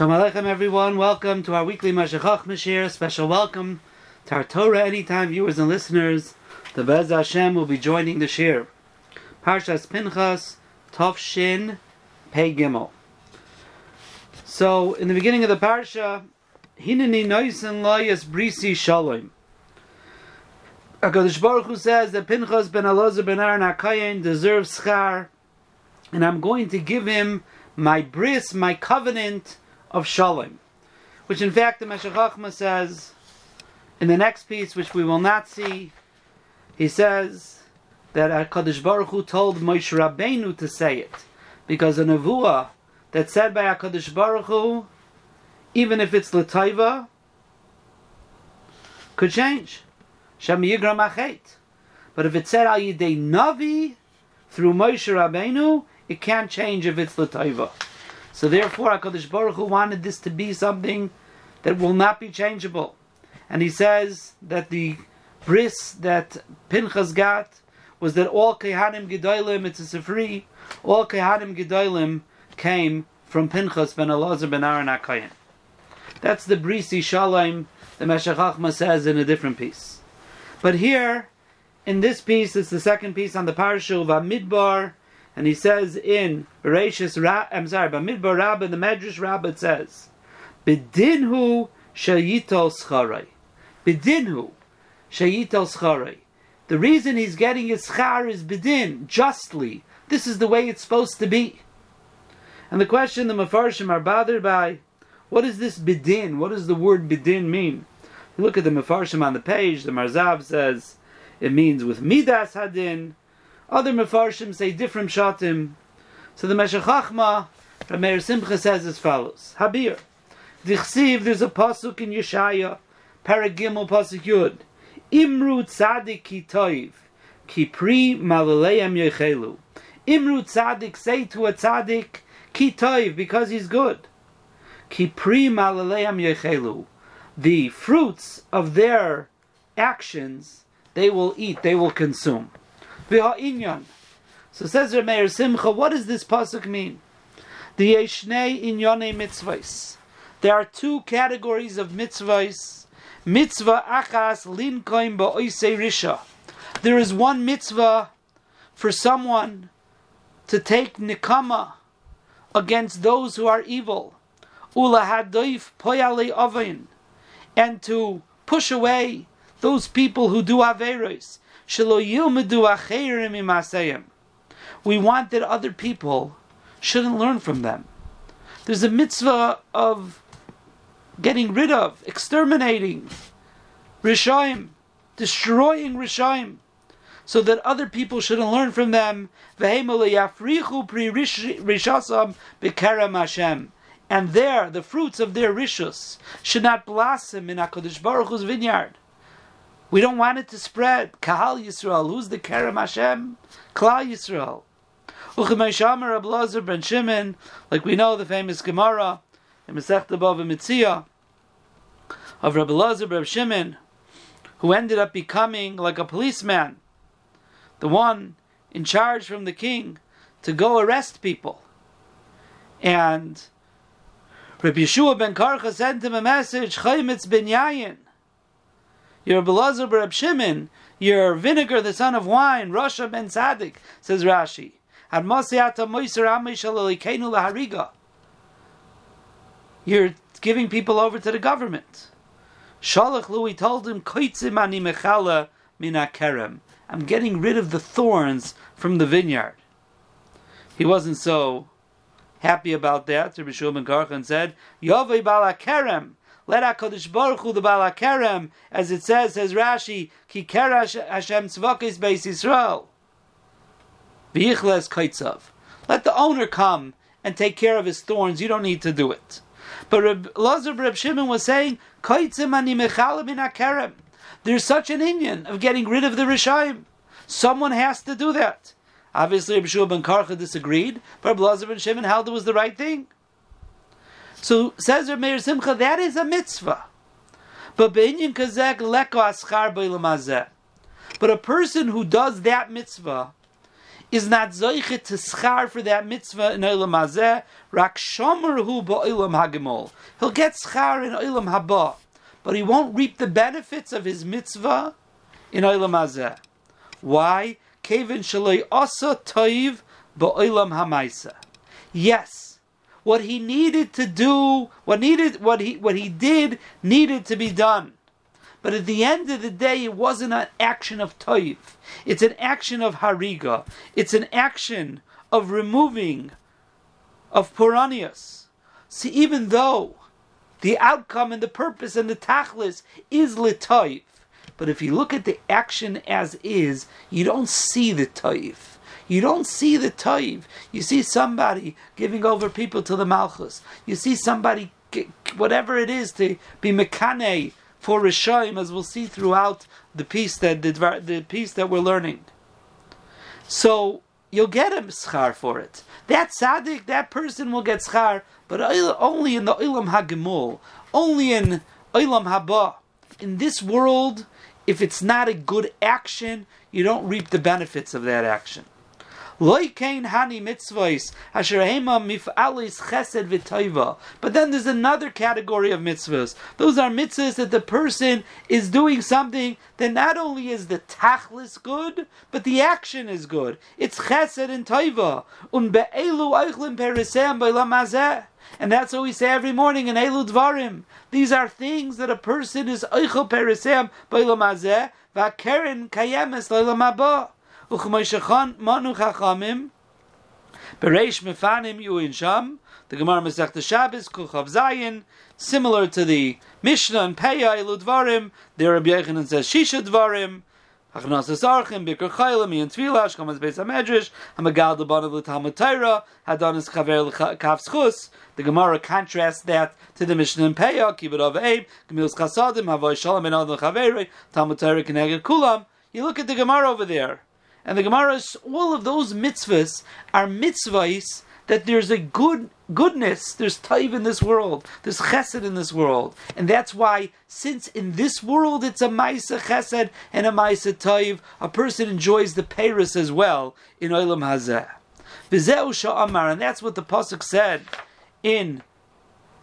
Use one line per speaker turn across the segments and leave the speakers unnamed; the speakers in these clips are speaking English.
Shalom Aleichem everyone, welcome to our weekly Meshech Chochma shiur. Special welcome to our Torah Anytime viewers and listeners. The Bez Hashem will be joining the Shir. Parshas Pinchas, Tov Shin, Pei Gimel. So, in the beginning of the Parsha, Hineni Noisen Loyas Brisi Shalom. HaKadosh Baruch Hu says that Pinchas ben Elazar ben Aaron HaKayin deserves schar, and I'm going to give him my bris, my covenant, of Shalom, which in fact the Meshech says in the next piece, which we will not see, he says that Hakadosh Baruch Hu told Moshe Rabbeinu to say it because a nevuah that's said by Hakadosh Baruch Hu, even if it's l'taiva, could change. Shem Yigram Achet. But if it's said al yidei navi through Moshe Rabbeinu, it can't change if it's l'taiva. So therefore, Hakadosh Baruch Hu wanted this to be something that will not be changeable, and he says that the bris that Pinchas got was that all kehanim gedolim it's a sefri, all kehanim gedolim came from Pinchas ben Elazar ben Aaron Akayin. That's the brisi shalom the Meshech says in a different piece. But here, in this piece, it's the second piece on the parasha of Amidbar, and he says in Bereshis Ra, I'm sorry, Bamidbar Rabbah, the Medrash Rabbah says, Bedinhu shayitol scharai. Bedinhu shayitol scharai. The reason he's getting his schar is bedin, justly. This is the way it's supposed to be. And the question the Mefarshim are bothered by, what is this bedin? What does the word bedin mean? You look at the Mefarshim on the page, the Marzav says it means with midas hadin, other Mefarshim say different shatim. So the Meshech Chochmah, Rameir Simcha says as follows: Habir, Dichsiv, there's a pasuk in Yeshaya, Paragimel pasuk Yud, Imru tzadik ki toiv, ki pri malaleim yechelu. Imru tzadik, say to a tzadik, ki toiv, because he's good. Ki pri malaleim yechelu. The fruits of their actions, they will eat, they will consume. V'ha'inyan. So says Rameir Simcha, what does this pasuk mean? The Yeshnei Inyone Mitzvahs. There are two categories of mitzvahs. Mitzvah achas linkoim ba'oisei risha. There is one mitzvah for someone to take nikama against those who are evil. Ula hadoif poyale ovain. And to push away those people who do averos. We want that other people shouldn't learn from them. There's a mitzvah of getting rid of, exterminating Rishaim, destroying Rishaim, so that other people shouldn't learn from them. And there, the fruits of their rishus should not blossom in HaKadosh Baruch Hu's vineyard. We don't want it to spread. Kahal Yisrael, who's the Kerem Hashem? Klal Yisrael. Uchemeshamer Ablazer ben Shimon, like we know the famous Gemara in Masechta Bava Metzia of Rabbi Lazar ben Shimon, who ended up becoming like a policeman, the one in charge from the king to go arrest people. And Rabbi Yeshua ben Karcha sent him a message, Chaymitz ben Yayin, you're Belazar Reb Shimon, you're vinegar, the son of wine, Rasha ben Sadik, says Rashi. You're giving people over to the government. Shalach Louis told him, I'm getting rid of the thorns from the vineyard. He wasn't so happy about that. Rabbi Shua ben Karchan said, Yovei bala kerem. Let HaKadosh Baruch Hu, the Baal HaKerem, as it says, says Rashi, Ki kerash Hashem tzvakis beis Yisrael. V'yichles kaitzav. Let the owner come and take care of his thorns. You don't need to do it. But Reb, Lazar Reb Shimon was saying, Kaitzim ani mechalim in HaKerem. There's such an inyan of getting rid of the Rishayim. Someone has to do that. Obviously, Reb Shua ben Karcha disagreed, but Reb Lazar ben Shimon held it was the right thing. So says Rav Meir Simcha, that is a mitzvah. But be'inyan kazek leko aschar But a person who does that mitzvah is not zoichet to schar for that mitzvah in Olam Hazeh, rak shomer hu ba'olam hagimol. He'll get schar in Olam Haba, but he won't reap the benefits of his mitzvah in Olam Hazeh. Why? Kevin shaloi asa toiv ba'olam hamaisa. Yes, what he needed to do, what needed, what he, what he did, needed to be done. But at the end of the day, it wasn't an action of toiv. It's an action of hariga. It's an action of removing, of puranias. See, even though the outcome and the purpose and the tachlis is litoiv, but if you look at the action as is, you don't see the toiv. You don't see the toiv. You see somebody giving over people to the malchus. You see somebody, whatever it is, to be mekane for Rishayim, as we'll see throughout the piece that the, the piece that we're learning. So you'll get a schar for it. That tzaddik, that person will get schar, but only in the ilam hagimul, only in ilam haba. In this world, if it's not a good action, you don't reap the benefits of that action. Hani mitzvahs asher mif'alis chesed v'toiva. But then there's another category of mitzvahs. Those are mitzvahs that the person is doing something that not only is the tachlis good, but the action is good. It's chesed and toiva. And that's what we say every morning in Elu Dvarim. These are things that a person is eichel perisem b'lam hazeh, v'akeren kayemes l'lam haba. Uchmoishachan manu chachamim. Bereish mefanim yu in sham. The Gemara Masech Shabbos Kuchav Zayin, similar to the Mishnah and Peya Elu Dvarim. There Rabbi Yechanan says Shisha Dvarim. Achnas Asarchim, Bikr Chaylam, Ian Tvilash, Kamas Beis HaMedrash, Hamagal Deban of the Talmud Torah, Hadanis Chaver Schus. The Gemara contrasts that to the Mishnah in Peah, Kibbut of Abe, Gemil's Chasadim, Havoy Shalom, and Adon Chaveri, Talmud Torah, Keneged Kulam. You look at the Gemara over there. And the Gemara, all of those mitzvahs are mitzvahs that there's a good goodness, there's taiv in this world, there's chesed in this world, and that's why, since in this world it's a ma'isa chesed and a ma'isa taiv, a person enjoys the paris as well in olam hazeh. V'zeu sha'amar, and that's what the pasuk said in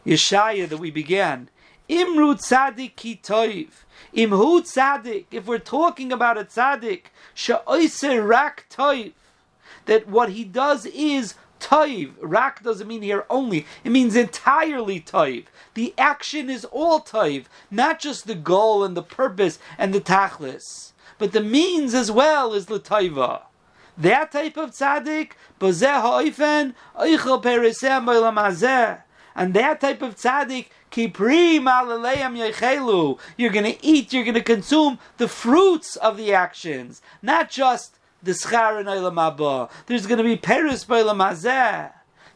Yeshaya that we began. Imru tzadik ki toiv. Imhu tzadik. If we're talking about a tzadik, she'oiser rak toiv. That what he does is toiv. Rak doesn't mean here only. It means entirely toiv. The action is all toiv, not just the goal and the purpose and the tachlis, but the means as well is the toiva. That type of tzaddik, bozeh ha'oifen, oichel perisem and that type of tzaddik, kipri yechelu. You're going to eat, you're going to consume the fruits of the actions, not just the schar and olam There's going to be peris by hazeh.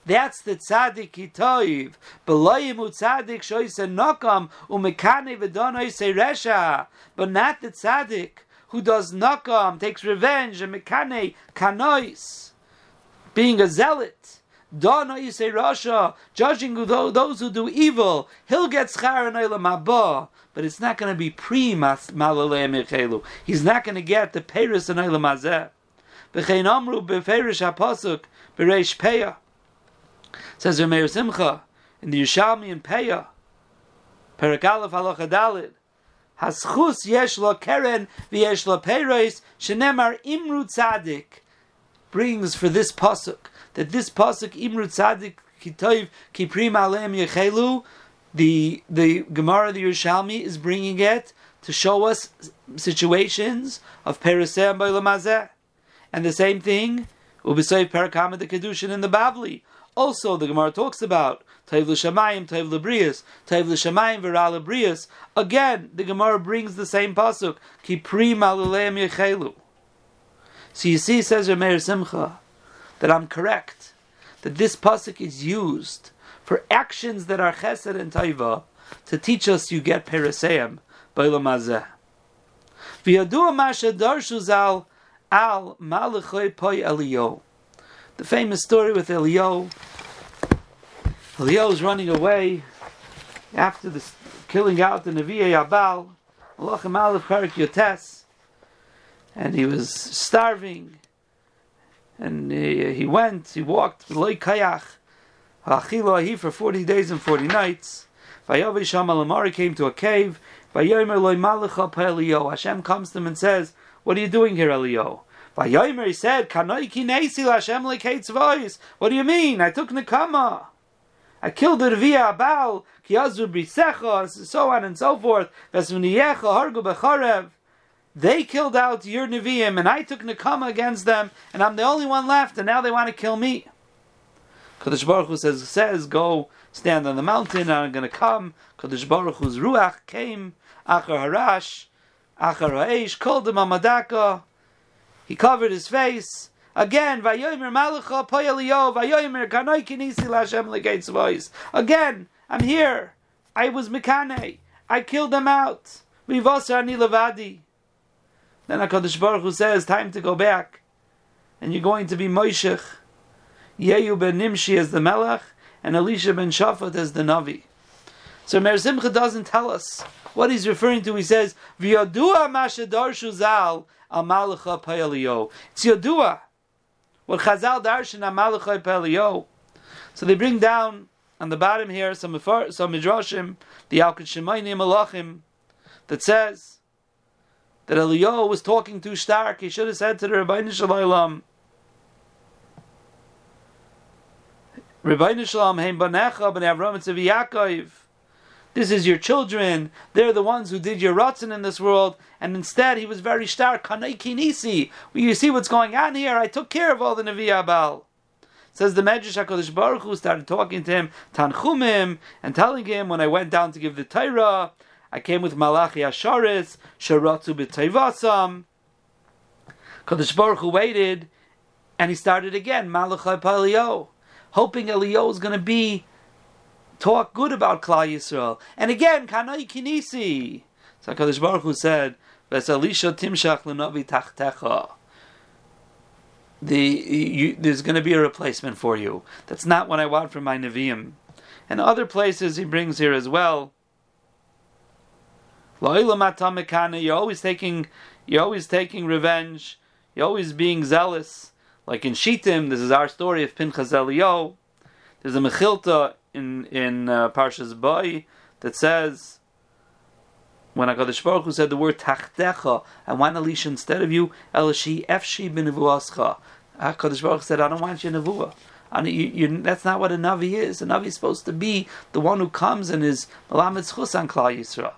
That's the tzaddik kitoiv. Beloyim tzaddik shoyse nokam umekane v'donoi resha. But not the tzaddik who does nokam, takes revenge, and mekane kanois, being a zealot. Dana say Rasha, judging those who do evil, he'll get schar and haba, but it's not going to be pre malalei He's not going to get the peris and olam hazeh. B'chein amru b'ferish hapasuk b'reish peya. Says Rameir Simcha in the Yerushalmi and Peya, Perikalef halacha dalid. Haschus yesh lo keren v'yesh lo peres shenemar imru tzadik brings for this pasuk that this pasuk Imru Tzadik Kitoiv Kiprim Alem Yechelu, the the Gemara the Yerushalmi is bringing it to show us situations of Perisem Bailamazeh, and the same thing will be saved Parakama the Kedushin in the Bavli. Also, the Gemara talks about Taiv l'shamayim, Taiv l'brias, Taiv l'shamayim, V'ra l'brias. Again, the Gemara brings the same pasuk, Kiprim Alem Yechelu. So you see, says Rameir Simcha, that I'm correct, that this pasuk is used for actions that are chesed and taiva to teach us you get periseim b'olam hazeh. V'yadua al. The famous story with Elio. Elio is running away after the killing out the Nevi'e Yabal. And he was starving and he, he went, he walked, loy kayach, he for 40 days and 40 nights. Vayavi Shama came to a cave. Vayomer loy malacha Elio. Hashem comes to him and says, What are you doing here, Elio? Vayomer, he said, Kanoi kinesi Hashem voice. What do you mean? I took Nekama. I killed the Revia Abal, Kiazu Brisecha, so on and so forth. Vesuniyecha, Hargu Becharev. They killed out your Nevi'im, and I took Nekama against them, and I'm the only one left, and now they want to kill me. Kadosh Baruch Hu says, says, go stand on the mountain, and I'm going to come. Kadosh Baruch Hu's Ruach came, Achar Harash, Achar Ha'esh, called him Amadaka. He covered his face. Again, Vayomer Malacha Poyelio, Vayomer Kanoi Kinisi Lashem Legates voice. Again, I'm here. I was Mikane. I killed them out. Vivasa Ani Levadi. Then HaKadosh Baruch Hu says, time to go back. And you're going to be Moishech. Yehu ben Nimshi as the Melech, and Elisha ben Shaphat as the Navi. So Meir Simcha doesn't tell us what he's referring to. He says, V'yodua mashadar shuzal al malacha payalio. It's Yodua. What Chazal darshan al malacha. So they bring down on the bottom here some some midrashim, the Yalkut Shimoni Malachim, that says that Eliyahu was talking too stark. He should have said to the Rabbi Shalom, Rabbi Shalom, Heim Banecha, Ben Avram, Yaakov. This is your children. They're the ones who did your rotzen in this world. And instead, he was very stark. Kanai kinisi. Well, you see what's going on here? I took care of all the Nevi. Says the Medrash Hakadosh Baruch Hu started talking to him Tanchumim and telling him when I went down to give the Torah I came with Malachi Asharis, Sharatzu b'Tayvasam. Kadosh Baruch Hu waited, and he started again, Malachi Palio, hoping Elio is going to be talk good about Klal Yisrael. And again, Kanai Kinisi. So Kadosh Baruch Hu said, "Vesalisha timshach lenavi tachtecha." The you, there's going to be a replacement for you. That's not what I want from my Nevi'im. And other places he brings here as well. You're always taking, you're always taking revenge. You're always being zealous. Like in Shittim, this is our story of Pinchas Elio. There's a Mechilta in in uh, Parshas Boy that says when Hakadosh Baruch Hu said the word Tachtecha, I want Elisha instead of you, Elishi Efshi b'nevuascha. Hakadosh Baruch said, I don't want your nevuah. You, that's not what a navi is. A navi is supposed to be the one who comes and is malamed chus on Klal Yisrael.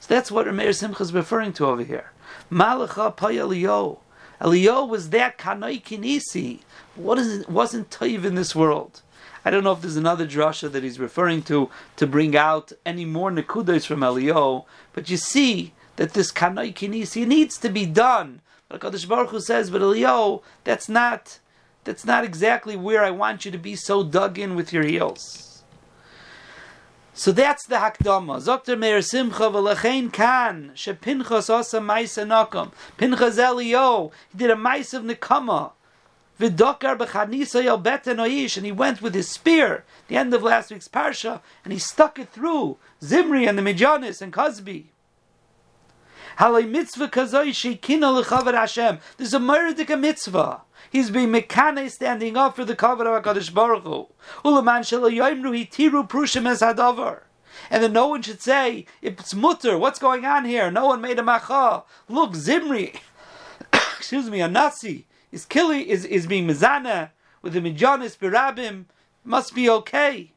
So that's what Meir Simcha is referring to over here. Malacha Payalio. Elio was that Kanoi Kinisi. What is? Wasn't Taiv in this world? I don't know if there's another drasha that he's referring to to bring out any more nekudos from Elio, but you see that this Kanoi Kinisi needs to be done. But Kadosh Baruch Hu says, but Elio, that's not that's not exactly where I want you to be so dug in with your heels. So that's the Hakdama. Zokter Meir Simcha v'lechein kan she Pinchas asa ma'isa nakam. Pinchas Elio, he did a ma'is of nekama. V'dokar b'chanisa yal beten oish, and he went with his spear, the end of last week's parsha, and he stuck it through Zimri and the Mijanis and Cozbi. Halay mitzvah kazoi sheikina l'chavar Hashem. There's a murdik mitzvah. He's being mekane standing up for the cover of HaKadosh Baruch Hu. Ulaman shelo hitiru prushim es hadavar. And then no one should say, it's mutter, what's going on here? No one made a macha. Look, Zimri, excuse me, a Nasi, is killing, is, is being mizana with the mijanis birabim, must be okay.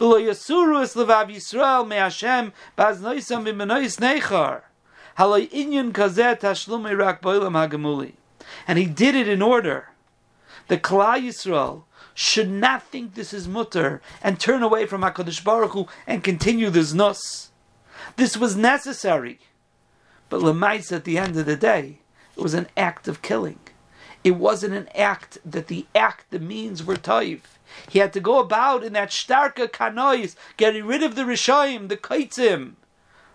V'lo yasuru es levav Yisrael me Hashem b'menois nechar. And he did it in order. The Klal Yisrael should not think this is mutter and turn away from HaKadosh Baruch Hu and continue this nus. This was necessary. But Lemais, at the end of the day, it was an act of killing. It wasn't an act that the act, the means were toiv. He had to go about in that starka kanois, getting rid of the Rishayim, the Kaitzim,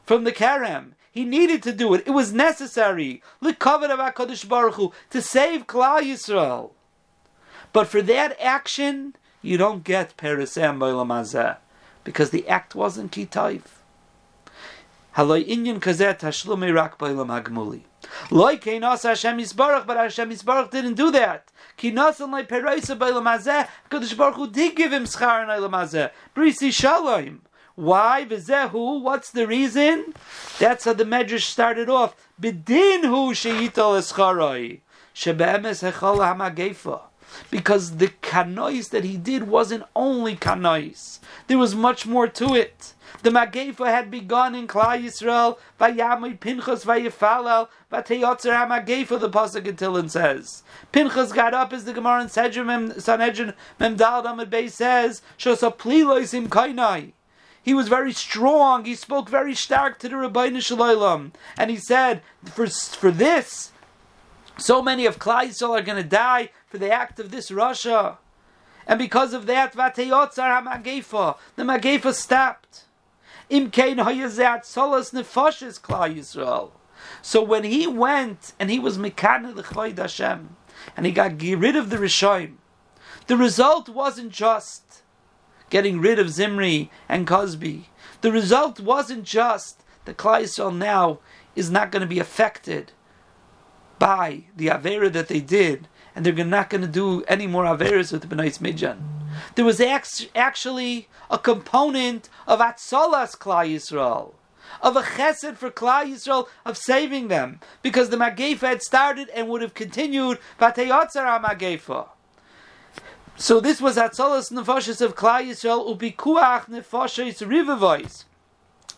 from the Karem. He needed to do it. It was necessary. Baruch Hu, to save Klal Yisrael. But for that action, you don't get Perisem Bailamazeh, because the act wasn't Kitayv. Haloi inyan kazet tashlumi rak bailam hagmuli. Loi kein asa Hashem Yisbarach, but Hashem Yisbarach didn't do that. Ki nasan loi peroisa bailam hazeh, Kadosh Baruch Hu did give him schar in Eilam hazeh. Brisi shalom. Why? V'zehu, what's the reason? That's how the Medrash started off. Bidin hu sheyital escharoi. Shebe'emes hechol hamagefa because the kanois that he did wasn't only kanois. There was much more to it. The Magefa had begun in Klal Yisrael, Vayamid Pinchas Vayifalel, Vateyotzer HaMagefa, the Pasuk in Tilin says. Pinchas got up as the Gemara in Sanhedrin, Memdal Amid Bey says, Shosa Pliloisim Kainai. He was very strong. He spoke very stark to the Rabbeinu Shalom. And he said, for, for this, so many of Klai Yisrael are going to die for the act of this Russia. And because of that, Vateyotzar HaMagefa, the Magefa stopped. Imkein Hayazat Solas Nefoshes Klai Yisrael. So when he went and he was Mekana L'chvoid Hashem, and he got rid of the Rishoim, the result wasn't just getting rid of Zimri and Cozbi. The result wasn't just that Yisrael now is not going to be affected by the Avera that they did and they're not going to do any more Averas with the Bnei Midjan. There was actually a component of Atzolas Klal Yisrael, of a chesed for Klal Yisrael of saving them, because the Magefa had started and would have continued Vateyotzar Magefa. So this was Atzolas Nefoshes of Klal Yisrael ubikuach Nefoshes Rivavois.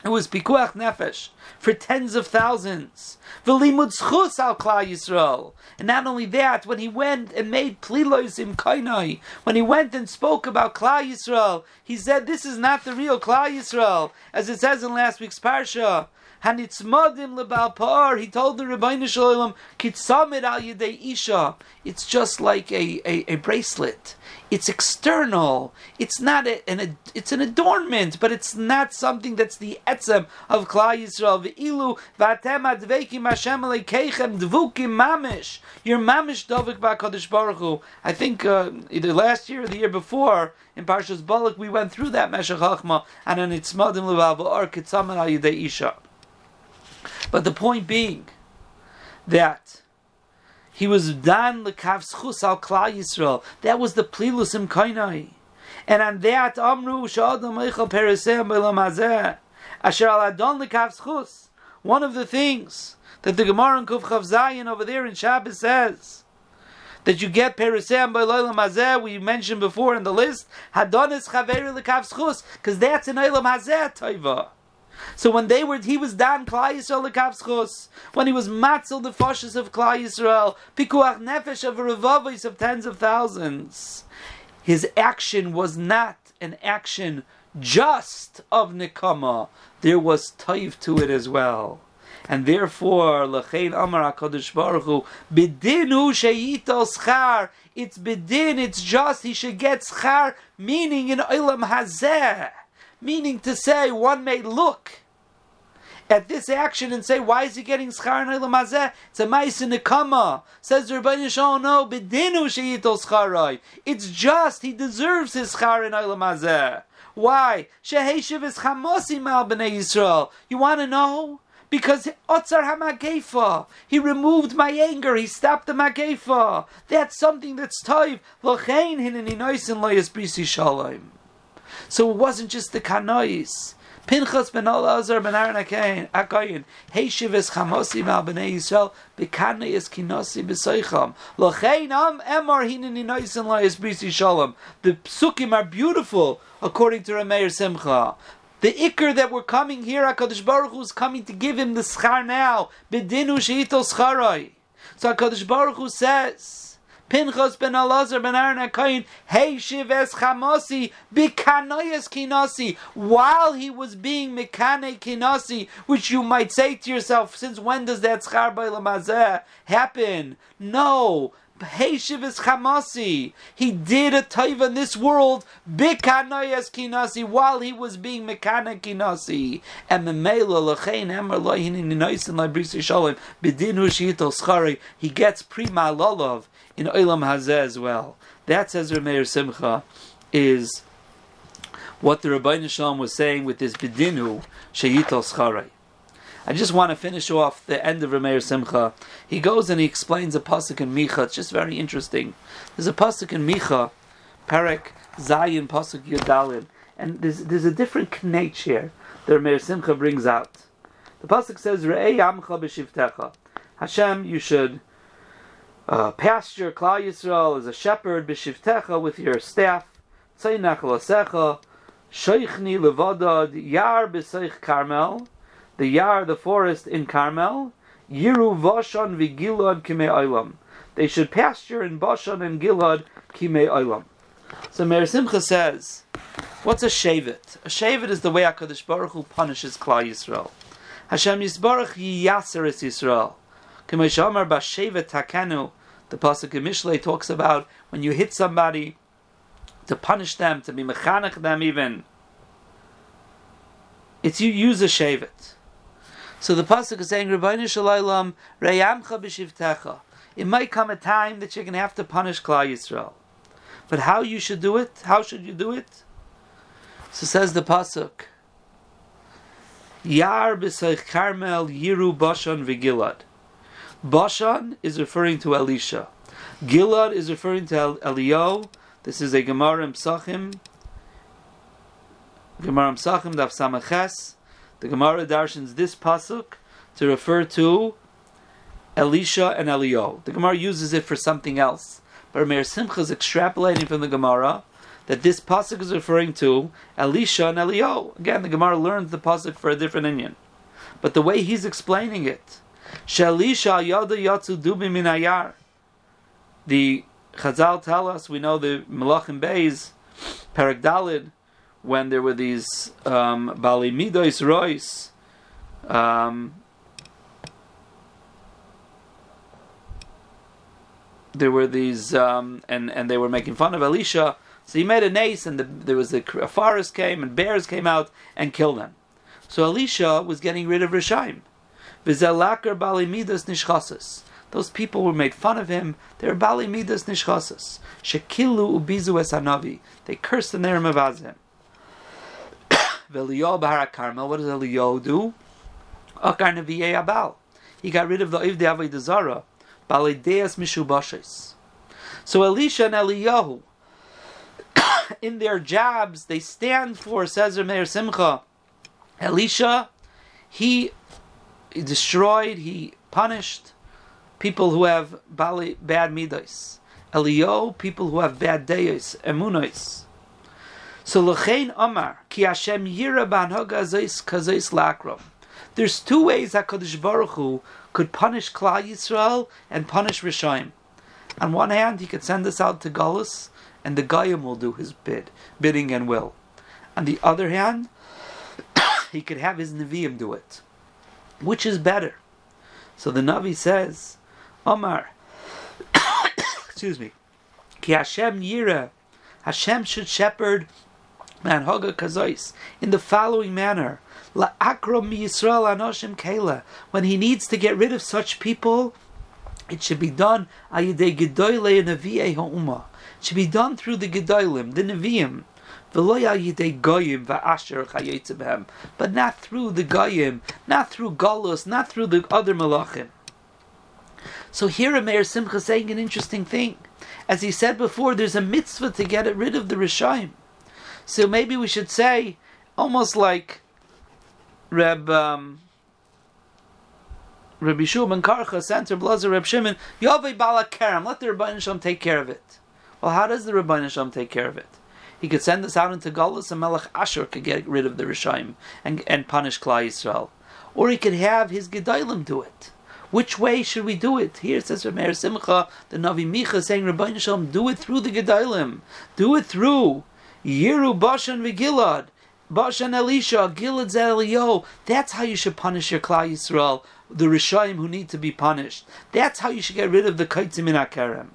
It was pikuach nefesh for tens of thousands. V'limud schus al klal Yisrael. And not only that, when he went and made plilos im kainai, when he went and spoke about klal Yisrael, he said, "This is not the real klal Yisrael," as it says in last week's parsha. Hanitzmadim lebal par. He told the Rebbeinu Shalom, "Kitzamed al yedei isha." It's just like a, a, a bracelet. It's external. It's not a, an it's an adornment, but it's not something that's the etzem of Klal Yisrael. Ve'ilu v'atem adveikim Hashem keichem dvukim mamish. Your mamish dovik ba'kadosh baruch Hu. I think uh, either last year or the year before in Parshas Balak we went through that Meshech Chochma and an itzmadim levav or kitzamen al yedei isha. But the point being that he was dan lekav schus al klal Yisrael. That was the plilusim kainai. And on that amru shadam eichel peresem belamazeh asher al adon lekav schus. One of the things that the Gemara in Kuf Chav Zayin over there in Shabbos says that you get peresem belolam hazeh. We mentioned before in the list hadonis chaveri lekav schus because that's an olam hazeh toiva. So when they were, he was dan Klal Yisrael lekavschus. When he was matzel the foshes of Klal Yisrael, pikuach nefesh of revavis of tens of thousands. His action was not an action just of nikama. There was taif to it as well. And therefore, lechein amar hakadosh baruch hu bidinu sheyitol schar. It's bidin. It's just he should get schar, meaning in olam hazeh. Meaning to say, one may look at this action and say, why is he getting schar mazeh? It's a mais in the kama. Says Rebbeinu Shalom, no, bedinu sheyitol scharai. It's just, he deserves his schar mazeh. Why? Sheheshiv is chamosi mal b'nei Yisrael. You want to know? Because Otzar HaMagefa, he removed my anger, he stopped the Magefa. That's something that's toiv. L'chein hineni noisin lo yisbrisi shalom. So it wasn't just the kanois. Pinchas ben Elazar ben Aaron Akayin, Heishiv es chamosi mal b'nei Yisrael, bekane es kinosi b'soicham. L'chein am emor hineni noisin lo yisbrisi shalom. The psukim are beautiful, according to Rameir Simcha. The ikr that we're coming here, HaKadosh Baruch Hu is coming to give him the schar now. Bedinu sheitol scharoi. So HaKadosh Baruch Hu says, Pinchas ben Elazar ben Aaron HaKoyin, Hey Shives Chamosi, Bikanoyas Kinasi, while he was being Mikane Kinasi, which you might say to yourself, since when does that Schar Lamazeh happen? No, He did a taiva in this world, Bikanayas Kinasi, while he was being Mekana Kinasi. And the Mela Lachain Emmer Lohin in Noisin Librisi Shalom, Bidinu Shitol Schari, he gets Prima Lolov in Olam Hazeh as well. That says Rameir Simcha is what the Rabbi Shalom was saying with this Bidinu Shayitol Scharai. I just want to finish off the end of Rameir Simcha. He goes and he explains a pasuk in Micha. It's just very interesting. There's a pasuk in Micha, Perek Zayin pasuk Yudalin, and there's there's a different knech here that Rameir Simcha brings out. The pasuk says, "Re'ei Amcha b'shivtecha." Hashem, you should uh, pasture Klal Yisrael as a shepherd b'shivtecha with your staff. Tzaynach lasecha, sheichni levadad yar b'seich Carmel, the yar, the forest in Carmel. Yiru vashan v'gilad kimei olam. They should pasture in Bashan and Gilad kimei olam. So Meir Simcha says, what's a shevet? A shevet is the way HaKadosh Baruch Hu punishes Klal Yisrael. Hashem Yisbarach yiyaser es Yisrael. K'mei b'shevet takenu. The pasuk in Mishlei talks about when you hit somebody to punish them, to be mechanech them even. It's you use a shevet. So the pasuk is saying, "Rebbeinu Shalaylam reyamcha b'shivtecha." It might come a time that you're going to have to punish Klal Yisrael, but how you should do it? How should you do it? So says the pasuk. Yar b'seich Carmel yiru Bashan v'Gilad. Bashan is referring to Elisha. Gilad is referring to El- Elio. This is a Gemara Psachim. Gemara Psachim, Daf Samaches. The Gemara darshans this pasuk to refer to Elisha and Elio. The Gemara uses it for something else. But Meir Simcha is extrapolating from the Gemara that this pasuk is referring to Elisha and Elio. Again, the Gemara learns the pasuk for a different inyan. But the way he's explaining it, Yatsu Dubi Minayar. The Chazal tell us, we know the Melachim Beis, Perak Dalid, when there were these um, Bali Midois Rois, um, there were these, um, and, and they were making fun of Elisha. So he made a nace, and the, there was a, a, forest came, and bears came out and killed them. So Elisha was getting rid of Rishaim. V'zelakar bali midas nishchasas. Those people were made fun of him. They were bali midas nishchasas. Shekilu ubizu es hanavi. They cursed the name of Azim. V'eliyahu bahar Carmel. What does Eliyahu do? Akar neviyei abal. He got rid of the Ivdei Avodah Zarah. Balideas mishubashes. So Elisha and Eliyahu, in their jobs, they stand for, says Meir Simcha, Elisha, he destroyed, he punished people who have bad midas. Elio, people who have bad deis, emunos. So l'chein Omar, ki Hashem yira banhoga azais kazais lakrom. There's two ways that HaKadosh Baruch Hu could punish Klal Yisrael and punish Rishaim. On one hand, he could send us out to Gullus, and the Goyim will do his bid, bidding and will. On the other hand, he could have his Nevi'im do it. Which is better? So the Navi says, Omar, excuse me, Ki Hashem Yira, Hashem should shepherd In the following manner. La anoshim. When he needs to get rid of such people, it should be done ha'uma. It should be done through the gedolim, the nevi'im. But not through the goyim, not through galus, not through the other malachim. So here Meir Simcha saying an interesting thing. As he said before, there's a mitzvah to get rid of the Rishaim. So maybe we should say, almost like Reb um, Rabbi Shimon Karcha sent to Blazer Reb Shimon, Yovei Bala Kerem, let the Rabbi Shalom take care of it. Well, how does the Rabbi Shalom take care of it? He could send us out into Galus and Melech Asher could get rid of the Rishaim and, and punish Klal Yisrael. Or he could have his Gedalim do it. Which way should we do it? Here says Meir Simcha, the Navi Micha saying, Rabbi Shalom, do it through the Gedalim. Do it through Yiru Bashan Vigilad. Bashan Elisha, Gilad Zelio. That's how you should punish your Klal Yisrael, the Rishaim who need to be punished. That's how you should get rid of the Kaitzim in Akarem.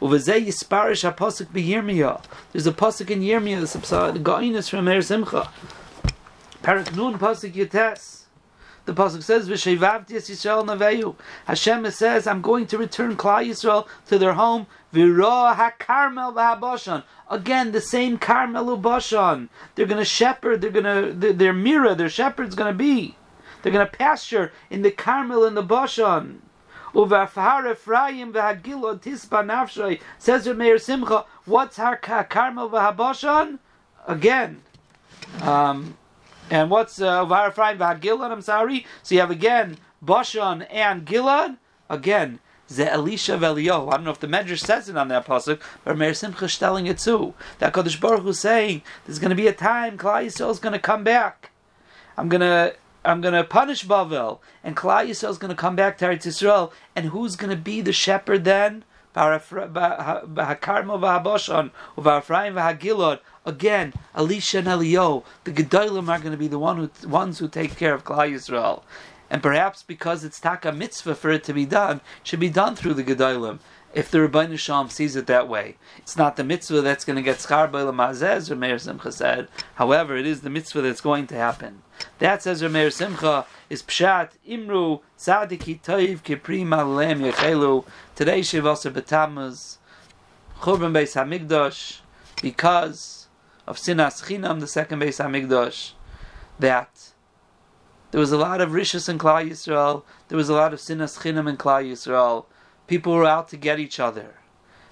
There's a pasuk in Yirmiyah, the Gainus from Meir Simcha. Parak Nun pasuk Yates. The pasuk says, "V'shevavti Yisrael naveyu." Hashem says, "I'm going to return Klal Yisrael to their home." V'habashan. Again, the same Carmel Bashan. They're going to shepherd. They're going to their, mirror. Their shepherd's going to be. They're going to pasture in the Carmel and the Bashan. Uvarfahar Ephraim v'Hagilod tisba nafshay. Says Meir Simcha, what's Har Carmel v'Habashan? Again. Um, and what's uh, Uvar Ephraim v'Hagilod? I'm sorry. So you have again Bashan and Gilad. Again, Ze Elisha Velio. I don't know if the Medrash says it on that pasuk, but Meir Simcha is telling it too. That Kodesh Baruch Hu saying there's going to be a time Klal Yisrael is going to come back. I'm going to I'm going to punish Bavel, and Klal Yisrael is going to come back to Eretz Yisrael, and who's going to be the shepherd then? Again, Elisha and Elio, the Gedolim are going to be the one who, ones who take care of Klal Yisrael. And perhaps because it's taka mitzvah for it to be done, it should be done through the Gedolim if the Rabbi Shalom sees it that way. It's not the mitzvah that's going to get schar by Mazez, or Meir Simcha said. However, it is the mitzvah that's going to happen. That says Meir Simcha is pshat imru tzadiki toiv kipri malem yechelu. Today Shivasa B'Tammuz Churban Beis Hamikdash because of Sinas Chinam, the second Beis Hamikdash, that there was a lot of rishus in Klal Yisrael. There was a lot of Sinas Chinam in Klal Yisrael People were out to get each other.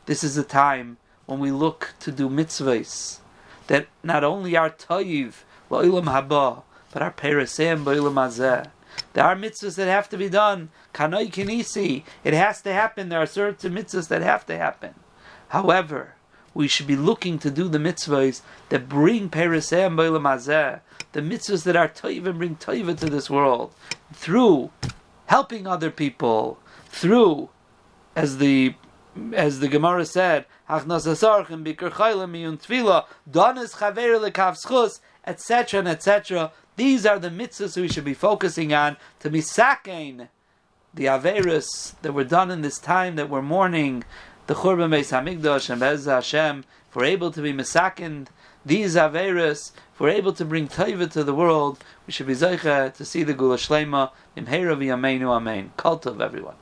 This is a time when we look to do mitzvahs that not only are toiv lo'ilam haba, but are peresem lo'ilam hazeh. There are mitzvahs that have to be done. Kanoi kinisi, it has to happen. There are certain mitzvahs that have to happen. However, we should be looking to do the mitzvahs that bring peresem lo'ilam hazeh, the mitzvahs that are toiv and bring toiv to this world through helping other people, through as the as the Gemara said, etc. etc. These are the mitzvahs we should be focusing on to be sakein the averus that were done in this time that we're mourning the Churban Beis Hamikdash and Bez Hashem. If we're able to be misakin these averus, if we're able to bring taiva to the world, we should be zeicha to see the Gula Shlema. Imheira v'yameinu amen. Cult of everyone.